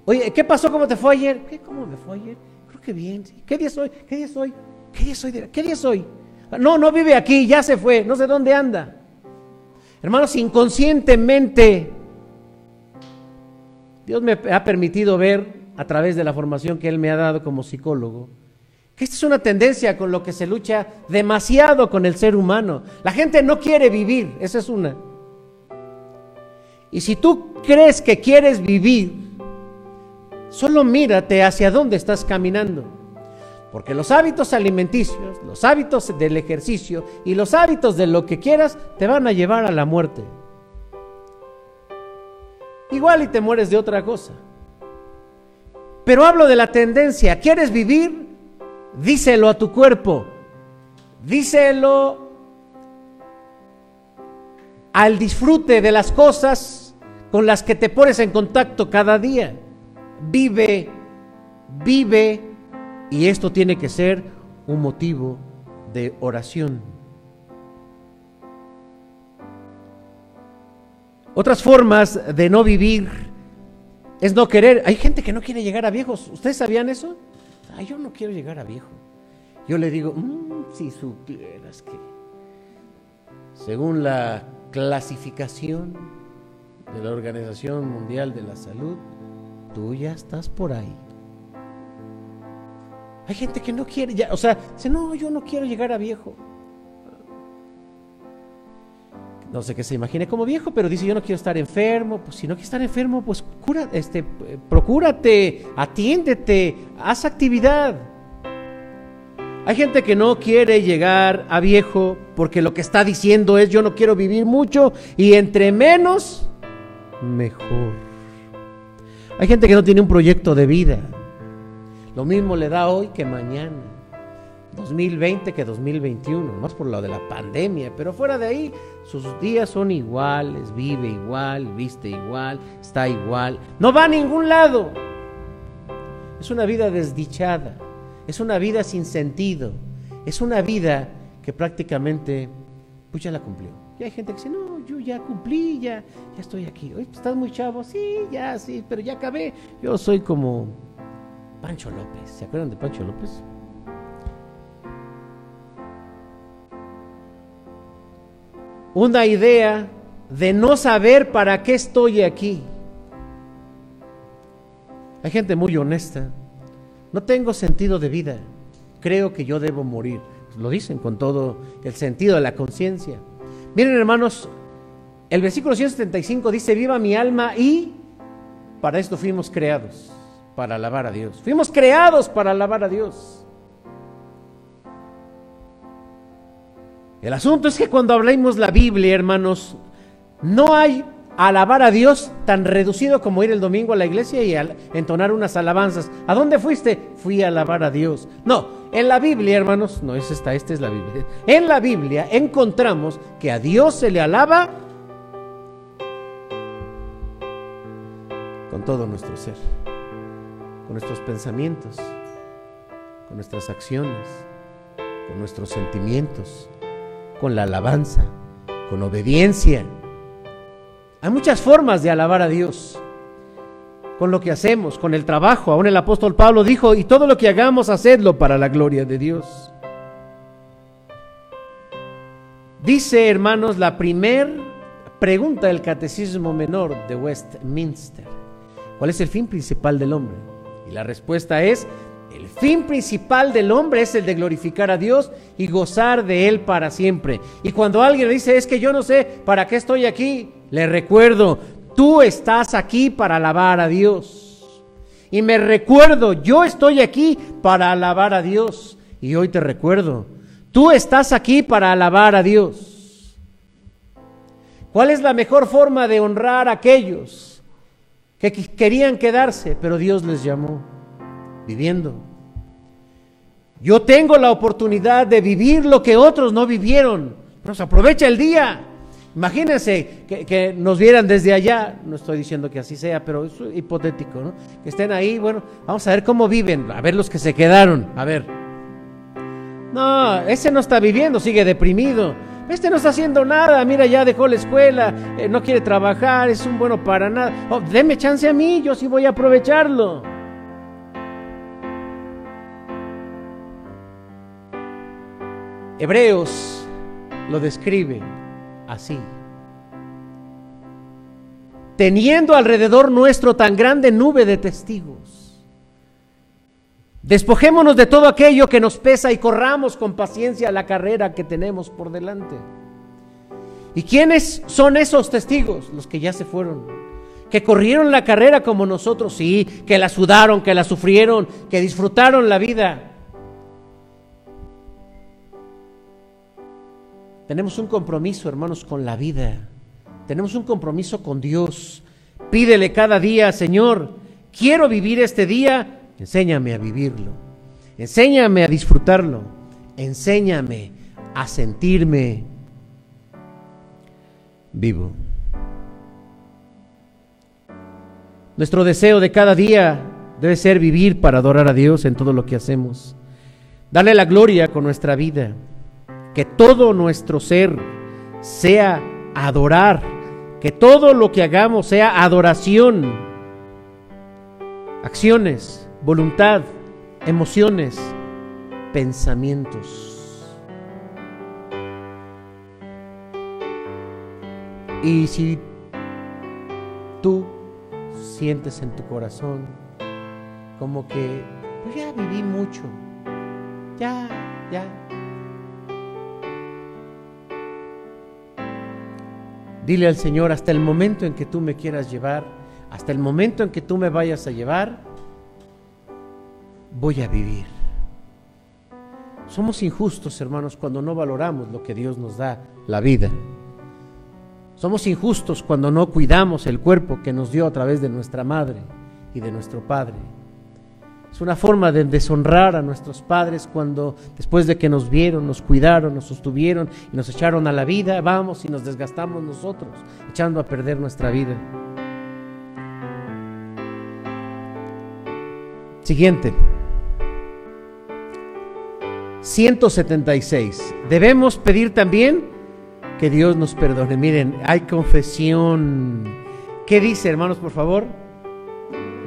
Oye, ¿qué pasó? ¿Cómo te fue ayer? ¿Qué? ¿Cómo me fue ayer? Creo que bien. ¿Qué día soy? ¿Qué día soy? ¿Qué día soy? ¿Qué día soy? No, no vive aquí, ya se fue, no sé dónde anda. Hermanos, inconscientemente, Dios me ha permitido ver a través de la formación que Él me ha dado como psicólogo, que esta es una tendencia con lo que se lucha demasiado con el ser humano. La gente no quiere vivir, esa es una. Y si tú crees que quieres vivir, solo mírate hacia dónde estás caminando. Porque los hábitos alimenticios, los hábitos del ejercicio y los hábitos de lo que quieras te van a llevar a la muerte. Igual y te mueres de otra cosa. Pero hablo de la tendencia. ¿Quieres vivir? Díselo a tu cuerpo. Díselo al disfrute de las cosas con las que te pones en contacto cada día. Vive, vive. Y esto tiene que ser un motivo de oración. Otras formas de no vivir es no querer. Hay gente que no quiere llegar a viejos. ¿Ustedes sabían eso? Yo no quiero llegar a viejo. Yo le digo, mm, si supieras que según la clasificación de la Organización Mundial de la Salud, tú ya estás por ahí. Hay gente que no quiere, o sea, dice, no, yo no quiero llegar a viejo. no sé qué se imagine como viejo, pero dice yo no quiero estar enfermo, pues si no quieres estar enfermo, pues cura, este, procúrate, atiéndete, haz actividad. Hay gente que no quiere llegar a viejo porque lo que está diciendo es yo no quiero vivir mucho y entre menos, mejor. Hay gente que no tiene un proyecto de vida. Lo mismo le da hoy que mañana. 2020 que 2021, más por lo de la pandemia, pero fuera de ahí, sus días son iguales, vive igual, viste igual, está igual, no va a ningún lado. Es una vida desdichada, es una vida sin sentido, es una vida que prácticamente, pues ya la cumplió. Y hay gente que dice, no, yo ya cumplí, ya, ya estoy aquí. ¿Estás muy chavo? Sí, ya, sí, pero ya acabé. Yo soy como Pancho López. ¿Se acuerdan de Pancho López? una idea de no saber para qué estoy aquí. Hay gente muy honesta. No tengo sentido de vida. Creo que yo debo morir. Lo dicen con todo el sentido de la conciencia. Miren hermanos, el versículo 175 dice, viva mi alma y para esto fuimos creados, para alabar a Dios. Fuimos creados para alabar a Dios. El asunto es que cuando hablamos la Biblia, hermanos, no hay alabar a Dios tan reducido como ir el domingo a la iglesia y entonar unas alabanzas. ¿A dónde fuiste? Fui a alabar a Dios. No, en la Biblia, hermanos, no es esta, esta es la Biblia. En la Biblia encontramos que a Dios se le alaba con todo nuestro ser, con nuestros pensamientos, con nuestras acciones, con nuestros sentimientos con la alabanza, con obediencia. Hay muchas formas de alabar a Dios. Con lo que hacemos, con el trabajo. Aún el apóstol Pablo dijo, y todo lo que hagamos, hacedlo para la gloria de Dios. Dice, hermanos, la primer pregunta del Catecismo Menor de Westminster. ¿Cuál es el fin principal del hombre? Y la respuesta es el fin principal del hombre es el de glorificar a Dios y gozar de Él para siempre. Y cuando alguien dice, es que yo no sé para qué estoy aquí, le recuerdo, tú estás aquí para alabar a Dios. Y me recuerdo, yo estoy aquí para alabar a Dios. Y hoy te recuerdo, tú estás aquí para alabar a Dios. ¿Cuál es la mejor forma de honrar a aquellos que querían quedarse, pero Dios les llamó? viviendo. Yo tengo la oportunidad de vivir lo que otros no vivieron. Pues aprovecha el día. Imagínense que, nos vieran desde allá, no estoy diciendo que así sea, pero es hipotético, ¿no? Que estén ahí, bueno, vamos a ver cómo viven, a ver los que se quedaron, a ver. No, ese no está viviendo, sigue deprimido. Este no está haciendo nada, mira, ya dejó la escuela, eh, no quiere trabajar, es un bueno para nada. Oh, deme chance a mí, yo sí voy a aprovecharlo. Hebreos lo describe así. Teniendo alrededor nuestro tan grande nube de testigos, despojémonos de todo aquello que nos pesa y corramos con paciencia la carrera que tenemos por delante. ¿Y quiénes son esos testigos? Los que ya se fueron, que corrieron la carrera como nosotros, sí, que la sudaron, que la sufrieron, que disfrutaron la vida. Tenemos un compromiso, hermanos, con la vida. Tenemos un compromiso con Dios. Pídele cada día, Señor, quiero vivir este día, enséñame a vivirlo. Enséñame a disfrutarlo. Enséñame a sentirme vivo. Nuestro deseo de cada día debe ser vivir para adorar a Dios en todo lo que hacemos. Darle la gloria con nuestra vida que todo nuestro ser sea adorar, que todo lo que hagamos sea adoración, acciones, voluntad, emociones, pensamientos. Y si tú sientes en tu corazón como que pues ya viví mucho, ya, ya, Dile al Señor, hasta el momento en que tú me quieras llevar, hasta el momento en que tú me vayas a llevar, voy a vivir. Somos injustos, hermanos, cuando no valoramos lo que Dios nos da, la vida. Somos injustos cuando no cuidamos el cuerpo que nos dio a través de nuestra madre y de nuestro padre. Es una forma de deshonrar a nuestros padres cuando después de que nos vieron, nos cuidaron, nos sostuvieron y nos echaron a la vida, vamos y nos desgastamos nosotros, echando a perder nuestra vida. Siguiente. 176. Debemos pedir también que Dios nos perdone. Miren, hay confesión. ¿Qué dice, hermanos, por favor?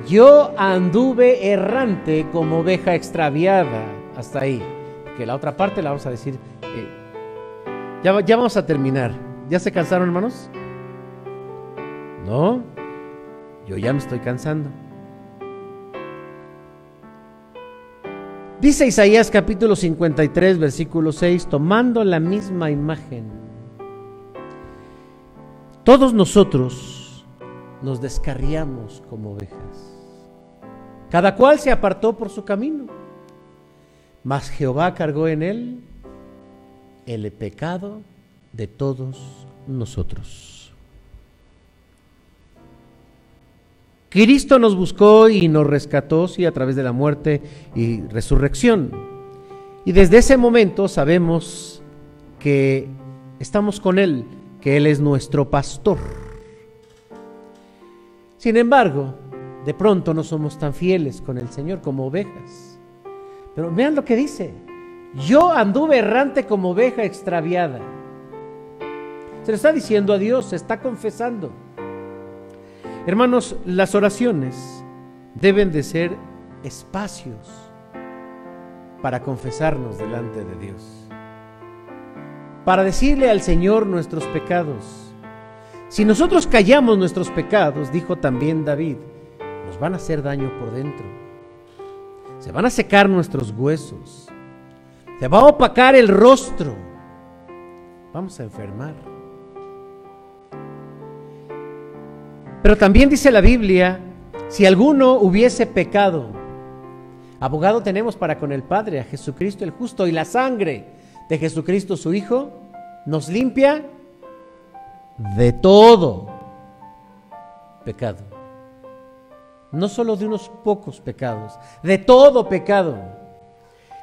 Yo anduve errante como oveja extraviada. Hasta ahí. Que la otra parte la vamos a decir. Eh, ya, ya vamos a terminar. ¿Ya se cansaron, hermanos? ¿No? Yo ya me estoy cansando. Dice Isaías capítulo 53, versículo 6, tomando la misma imagen. Todos nosotros nos descarriamos como ovejas. Cada cual se apartó por su camino, mas Jehová cargó en él el pecado de todos nosotros. Cristo nos buscó y nos rescató, sí, a través de la muerte y resurrección. Y desde ese momento sabemos que estamos con Él, que Él es nuestro pastor. Sin embargo, de pronto no somos tan fieles con el Señor como ovejas. Pero vean lo que dice. Yo anduve errante como oveja extraviada. Se lo está diciendo a Dios, se está confesando. Hermanos, las oraciones deben de ser espacios para confesarnos delante de Dios. Para decirle al Señor nuestros pecados. Si nosotros callamos nuestros pecados, dijo también David, van a hacer daño por dentro. Se van a secar nuestros huesos. Se va a opacar el rostro. Vamos a enfermar. Pero también dice la Biblia, si alguno hubiese pecado, abogado tenemos para con el Padre, a Jesucristo el justo, y la sangre de Jesucristo su Hijo nos limpia de todo pecado. No solo de unos pocos pecados, de todo pecado.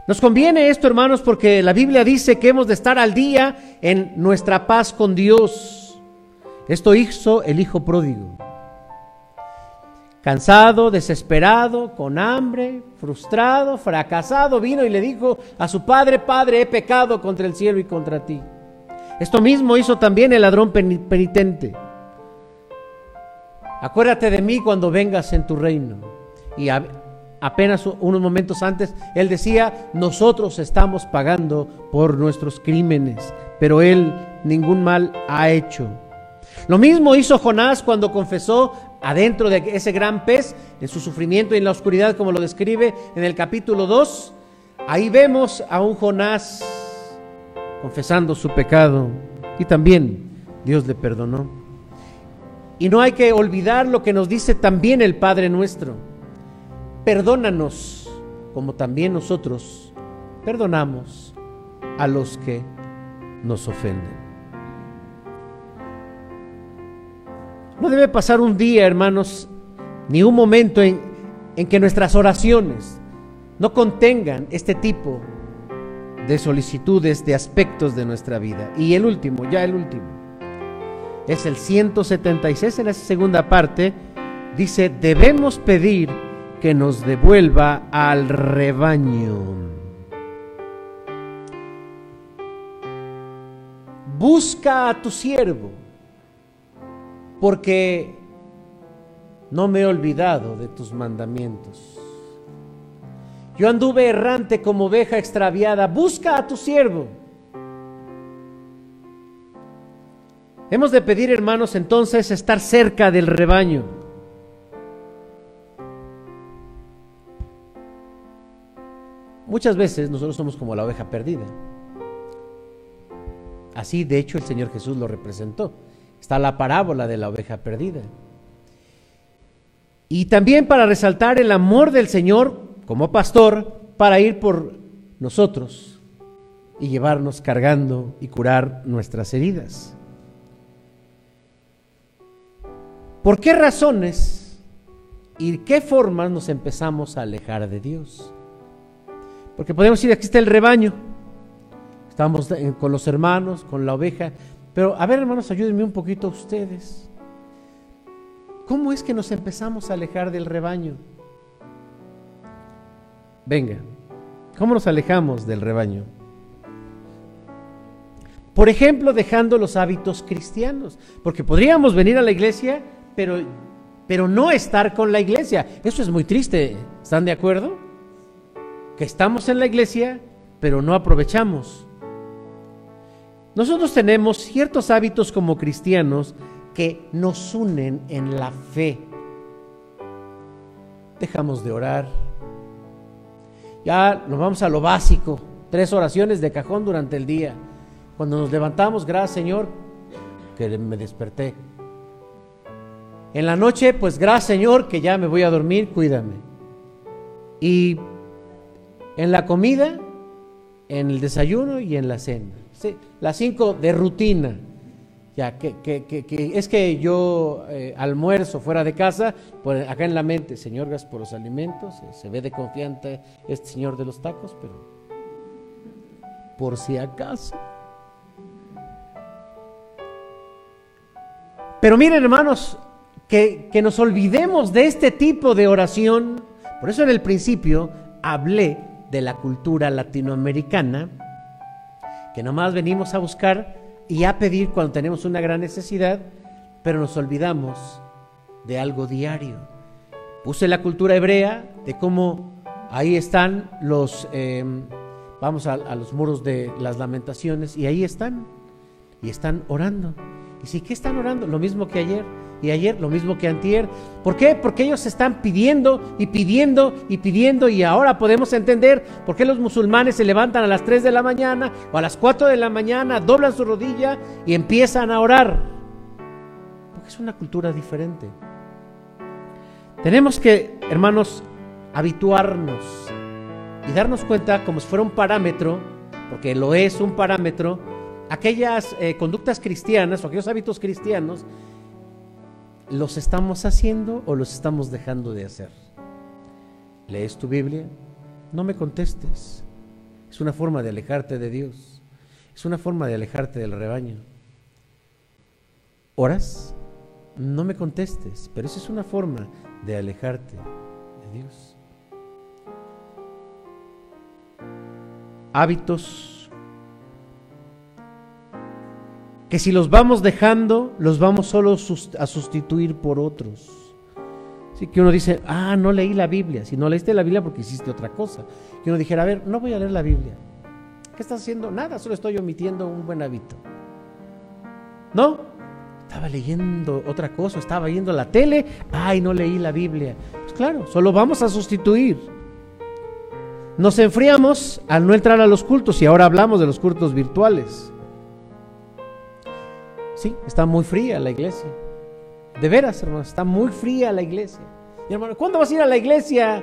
Nos conviene esto, hermanos, porque la Biblia dice que hemos de estar al día en nuestra paz con Dios. Esto hizo el Hijo pródigo. Cansado, desesperado, con hambre, frustrado, fracasado, vino y le dijo a su padre, Padre, he pecado contra el cielo y contra ti. Esto mismo hizo también el ladrón penitente. Acuérdate de mí cuando vengas en tu reino. Y apenas unos momentos antes, él decía, nosotros estamos pagando por nuestros crímenes, pero él ningún mal ha hecho. Lo mismo hizo Jonás cuando confesó adentro de ese gran pez, en su sufrimiento y en la oscuridad, como lo describe en el capítulo 2. Ahí vemos a un Jonás confesando su pecado y también Dios le perdonó. Y no hay que olvidar lo que nos dice también el Padre nuestro. Perdónanos como también nosotros perdonamos a los que nos ofenden. No debe pasar un día, hermanos, ni un momento en, en, que nuestras oraciones no contengan este tipo de solicitudes, de aspectos de nuestra vida. Y el último, ya el último es el 176 en la segunda parte, dice, debemos pedir que nos devuelva al rebaño. Busca a tu siervo, porque no me he olvidado de tus mandamientos. Yo anduve errante como oveja extraviada. Busca a tu siervo Hemos de pedir, hermanos, entonces estar cerca del rebaño. Muchas veces nosotros somos como la oveja perdida. Así, de hecho, el Señor Jesús lo representó. Está la parábola de la oveja perdida. Y también para resaltar el amor del Señor como pastor para ir por nosotros y llevarnos cargando y curar nuestras heridas. ¿Por qué razones y qué formas nos empezamos a alejar de Dios? Porque podemos decir, aquí está el rebaño, estamos con los hermanos, con la oveja, pero a ver hermanos, ayúdenme un poquito ustedes. ¿Cómo es que nos empezamos a alejar del rebaño? Venga, ¿cómo nos alejamos del rebaño? Por ejemplo, dejando los hábitos cristianos, porque podríamos venir a la iglesia, pero, pero no estar con la iglesia. Eso es muy triste, ¿están de acuerdo? Que estamos en la iglesia, pero no aprovechamos. Nosotros tenemos ciertos hábitos como cristianos que nos unen en la fe. Dejamos de orar. Ya nos vamos a lo básico. Tres oraciones de cajón durante el día. Cuando nos levantamos, gracias Señor, que me desperté. En la noche, pues gracias Señor, que ya me voy a dormir, cuídame. Y en la comida, en el desayuno y en la cena. Sí, las cinco de rutina. Ya, que, es que yo eh, almuerzo fuera de casa, por acá en la mente, Señor, gracias por los alimentos, eh, se ve de confianza este Señor de los tacos, pero por si acaso. Pero miren hermanos, que, que nos olvidemos de este tipo de oración, por eso en el principio hablé de la cultura latinoamericana, que nomás venimos a buscar y a pedir cuando tenemos una gran necesidad, pero nos olvidamos de algo diario. Puse la cultura hebrea de cómo ahí están los, eh, vamos a, a, los muros de las lamentaciones y ahí están, y están orando. ¿Y si qué están orando? Lo mismo que ayer y ayer lo mismo que antier. ¿Por qué? Porque ellos están pidiendo y pidiendo y pidiendo y ahora podemos entender por qué los musulmanes se levantan a las 3 de la mañana o a las 4 de la mañana, doblan su rodilla y empiezan a orar. Porque es una cultura diferente. Tenemos que, hermanos, habituarnos y darnos cuenta como si fuera un parámetro, porque lo es un parámetro, aquellas eh, conductas cristianas o aquellos hábitos cristianos ¿Los estamos haciendo o los estamos dejando de hacer? ¿Lees tu Biblia? No me contestes. Es una forma de alejarte de Dios. Es una forma de alejarte del rebaño. ¿Oras? No me contestes, pero esa es una forma de alejarte de Dios. Hábitos que si los vamos dejando, los vamos solo a sustituir por otros. Así que uno dice, ah, no leí la Biblia. Si no leíste la Biblia porque hiciste otra cosa. Que uno dijera, a ver, no voy a leer la Biblia. ¿Qué estás haciendo? Nada, solo estoy omitiendo un buen hábito. ¿No? Estaba leyendo otra cosa, estaba viendo la tele, ay, no leí la Biblia. Pues claro, solo vamos a sustituir. Nos enfriamos al no entrar a los cultos y ahora hablamos de los cultos virtuales. Sí, está muy fría la iglesia. De veras, hermano, está muy fría la iglesia. Y hermano, ¿cuándo vas a ir a la iglesia?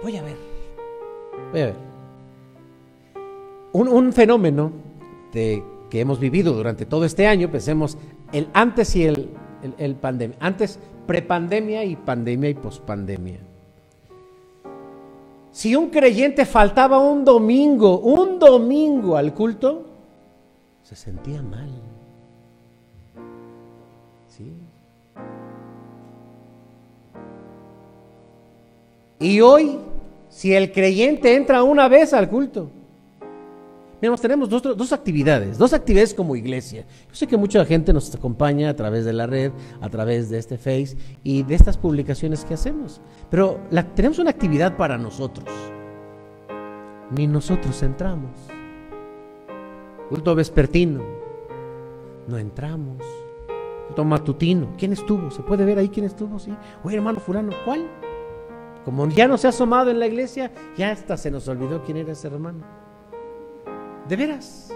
voy a ver. Voy a ver. Un, fenómeno que hemos vivido durante todo este año, pensemos el antes y el, el pandemia. Antes, prepandemia y pandemia y pospandemia. Si un creyente faltaba un domingo, un domingo al culto, se sentía mal. Y hoy, si el creyente entra una vez al culto, Miramos, tenemos dos, actividades, dos actividades como iglesia. Yo sé que mucha gente nos acompaña a través de la red, a través de este Face y de estas publicaciones que hacemos. Pero tenemos una actividad para nosotros. Ni nosotros entramos culto vespertino, no entramos. Culto matutino, ¿quién estuvo? ¿Se puede ver ahí quién estuvo? Sí. Oye, hermano fulano, ¿cuál? Como ya no se ha asomado en la iglesia, ya hasta se nos olvidó quién era ese hermano. De veras.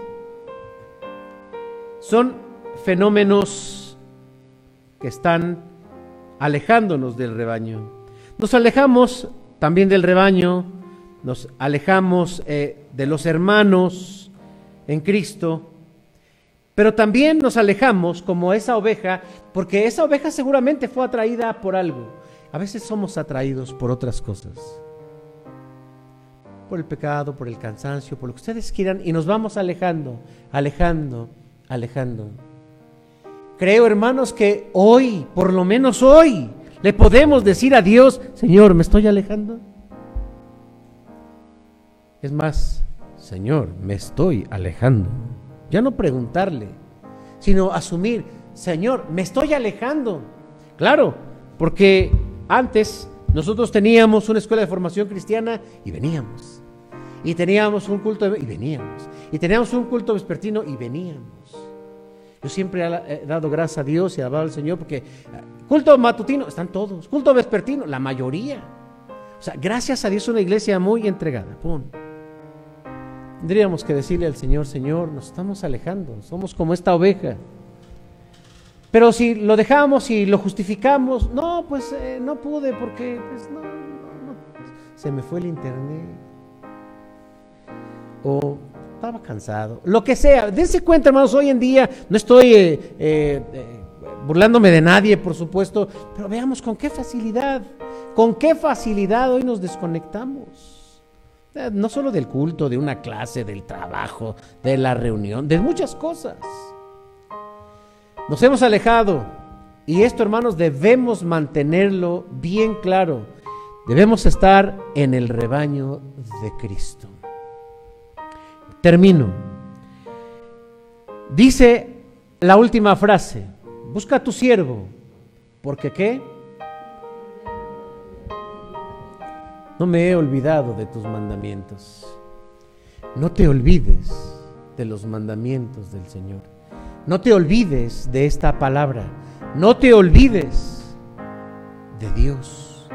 Son fenómenos que están alejándonos del rebaño. Nos alejamos también del rebaño, nos alejamos eh, de los hermanos en Cristo, pero también nos alejamos como esa oveja, porque esa oveja seguramente fue atraída por algo. A veces somos atraídos por otras cosas. Por el pecado, por el cansancio, por lo que ustedes quieran, y nos vamos alejando, alejando, alejando. Creo, hermanos, que hoy, por lo menos hoy, le podemos decir a Dios, Señor, ¿me estoy alejando? Es más, Señor, me estoy alejando. Ya no preguntarle, sino asumir, Señor, me estoy alejando. Claro, porque antes nosotros teníamos una escuela de formación cristiana y veníamos. Y teníamos un culto y veníamos. Y teníamos un culto vespertino y veníamos. Yo siempre he dado gracias a Dios y alabado al Señor porque eh, culto matutino están todos, culto vespertino la mayoría. O sea, gracias a Dios una iglesia muy entregada. Tendríamos que decirle al Señor, Señor, nos estamos alejando, somos como esta oveja. Pero si lo dejamos y lo justificamos, no, pues eh, no pude porque pues, no, no, se me fue el internet. O estaba cansado. Lo que sea, dense cuenta, hermanos, hoy en día no estoy eh, eh, burlándome de nadie, por supuesto, pero veamos con qué facilidad, con qué facilidad hoy nos desconectamos. No solo del culto, de una clase, del trabajo, de la reunión, de muchas cosas. Nos hemos alejado y esto, hermanos, debemos mantenerlo bien claro. Debemos estar en el rebaño de Cristo. Termino. Dice la última frase, busca a tu siervo, porque qué? No me he olvidado de tus mandamientos. No te olvides de los mandamientos del Señor. No te olvides de esta palabra. No te olvides de Dios.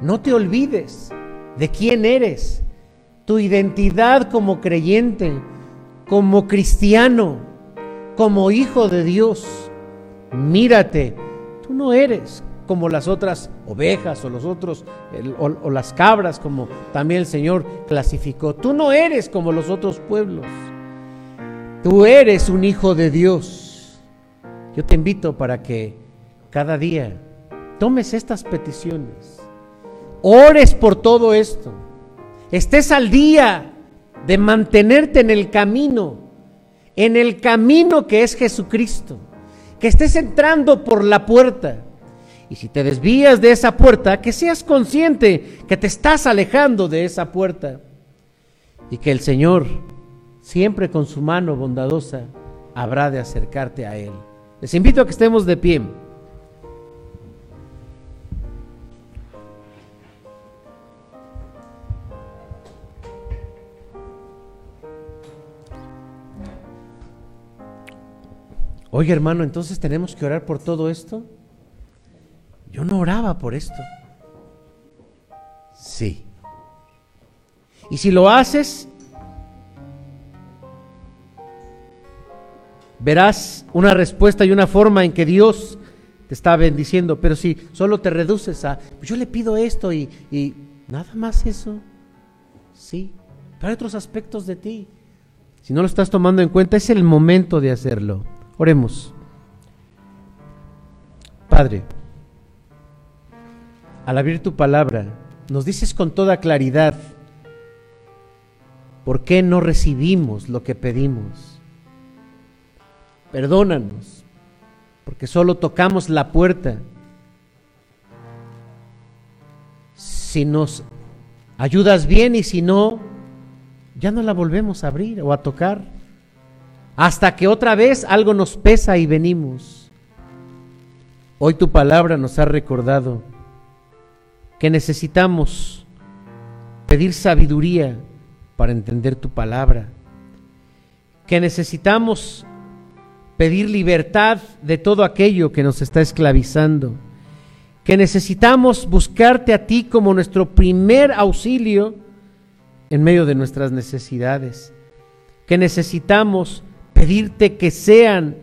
No te olvides de quién eres, tu identidad como creyente, como cristiano, como hijo de Dios. Mírate, tú no eres como las otras ovejas o los otros o, las cabras como también el Señor clasificó. Tú no eres como los otros pueblos. Tú eres un hijo de Dios. Yo te invito para que cada día tomes estas peticiones. Ores por todo esto. Estés al día de mantenerte en el camino, en el camino que es Jesucristo. Que estés entrando por la puerta y si te desvías de esa puerta, que seas consciente que te estás alejando de esa puerta. Y que el Señor, siempre con su mano bondadosa, habrá de acercarte a Él. Les invito a que estemos de pie. Oye hermano, entonces tenemos que orar por todo esto. Yo no oraba por esto. Sí. Y si lo haces, verás una respuesta y una forma en que Dios te está bendiciendo. Pero si solo te reduces a, pues yo le pido esto y, y nada más eso, sí. Pero hay otros aspectos de ti. Si no lo estás tomando en cuenta, es el momento de hacerlo. Oremos. Padre al abrir tu palabra, nos dices con toda claridad por qué no recibimos lo que pedimos. Perdónanos, porque solo tocamos la puerta. Si nos ayudas bien y si no, ya no la volvemos a abrir o a tocar. Hasta que otra vez algo nos pesa y venimos. Hoy tu palabra nos ha recordado que necesitamos pedir sabiduría para entender tu palabra, que necesitamos pedir libertad de todo aquello que nos está esclavizando, que necesitamos buscarte a ti como nuestro primer auxilio en medio de nuestras necesidades, que necesitamos pedirte que sean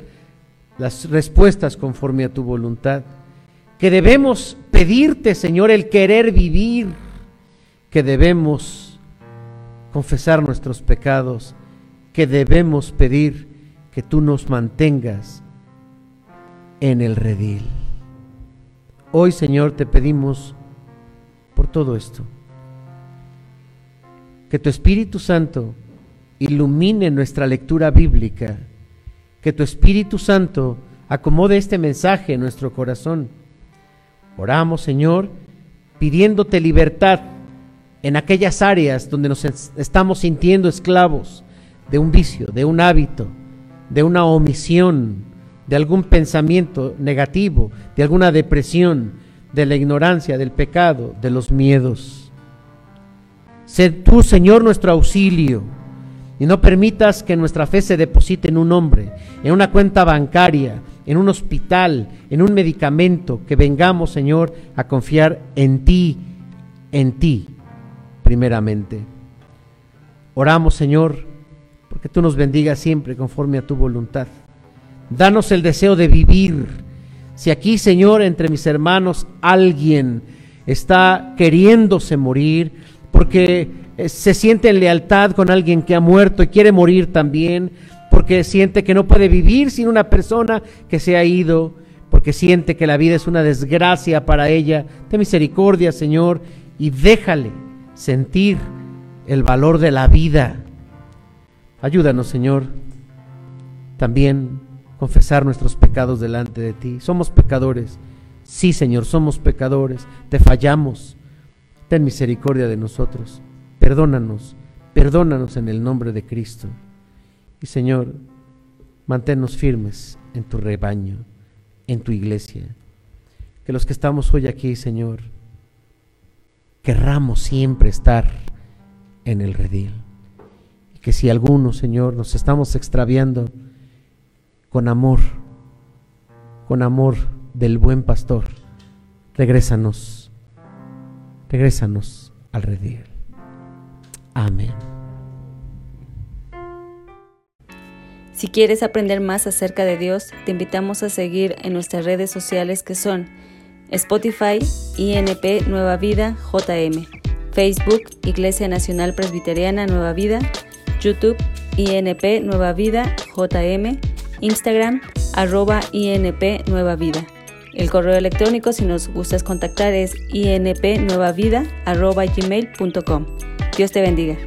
las respuestas conforme a tu voluntad, que debemos pedirte, Señor, el querer vivir, que debemos confesar nuestros pecados, que debemos pedir que tú nos mantengas en el redil. Hoy, Señor, te pedimos por todo esto, que tu Espíritu Santo ilumine nuestra lectura bíblica, que tu Espíritu Santo acomode este mensaje en nuestro corazón. Oramos, Señor, pidiéndote libertad en aquellas áreas donde nos estamos sintiendo esclavos de un vicio, de un hábito, de una omisión, de algún pensamiento negativo, de alguna depresión, de la ignorancia, del pecado, de los miedos. Sé tú, Señor, nuestro auxilio y no permitas que nuestra fe se deposite en un hombre, en una cuenta bancaria, en un hospital, en un medicamento, que vengamos, Señor, a confiar en ti, en ti, primeramente. Oramos, Señor, porque tú nos bendigas siempre conforme a tu voluntad. Danos el deseo de vivir. Si aquí, Señor, entre mis hermanos alguien está queriéndose morir porque eh, se siente en lealtad con alguien que ha muerto y quiere morir también, porque siente que no puede vivir sin una persona que se ha ido, porque siente que la vida es una desgracia para ella. Ten misericordia, Señor, y déjale sentir el valor de la vida. Ayúdanos, Señor, también confesar nuestros pecados delante de ti. Somos pecadores. Sí, Señor, somos pecadores. Te fallamos. Ten misericordia de nosotros. Perdónanos, perdónanos en el nombre de Cristo. Y Señor, manténnos firmes en tu rebaño, en tu iglesia. Que los que estamos hoy aquí, Señor, querramos siempre estar en el redil. Que si algunos, Señor, nos estamos extraviando, con amor, con amor del buen pastor, regrésanos, regrésanos al redil. Amén. Si quieres aprender más acerca de Dios, te invitamos a seguir en nuestras redes sociales que son Spotify, INP Nueva Vida JM, Facebook Iglesia Nacional Presbiteriana Nueva Vida, YouTube INP Nueva Vida JM, Instagram arroba INP Nueva Vida. El correo electrónico si nos gustas contactar es inpnuevavida arroba gmail.com. Dios te bendiga.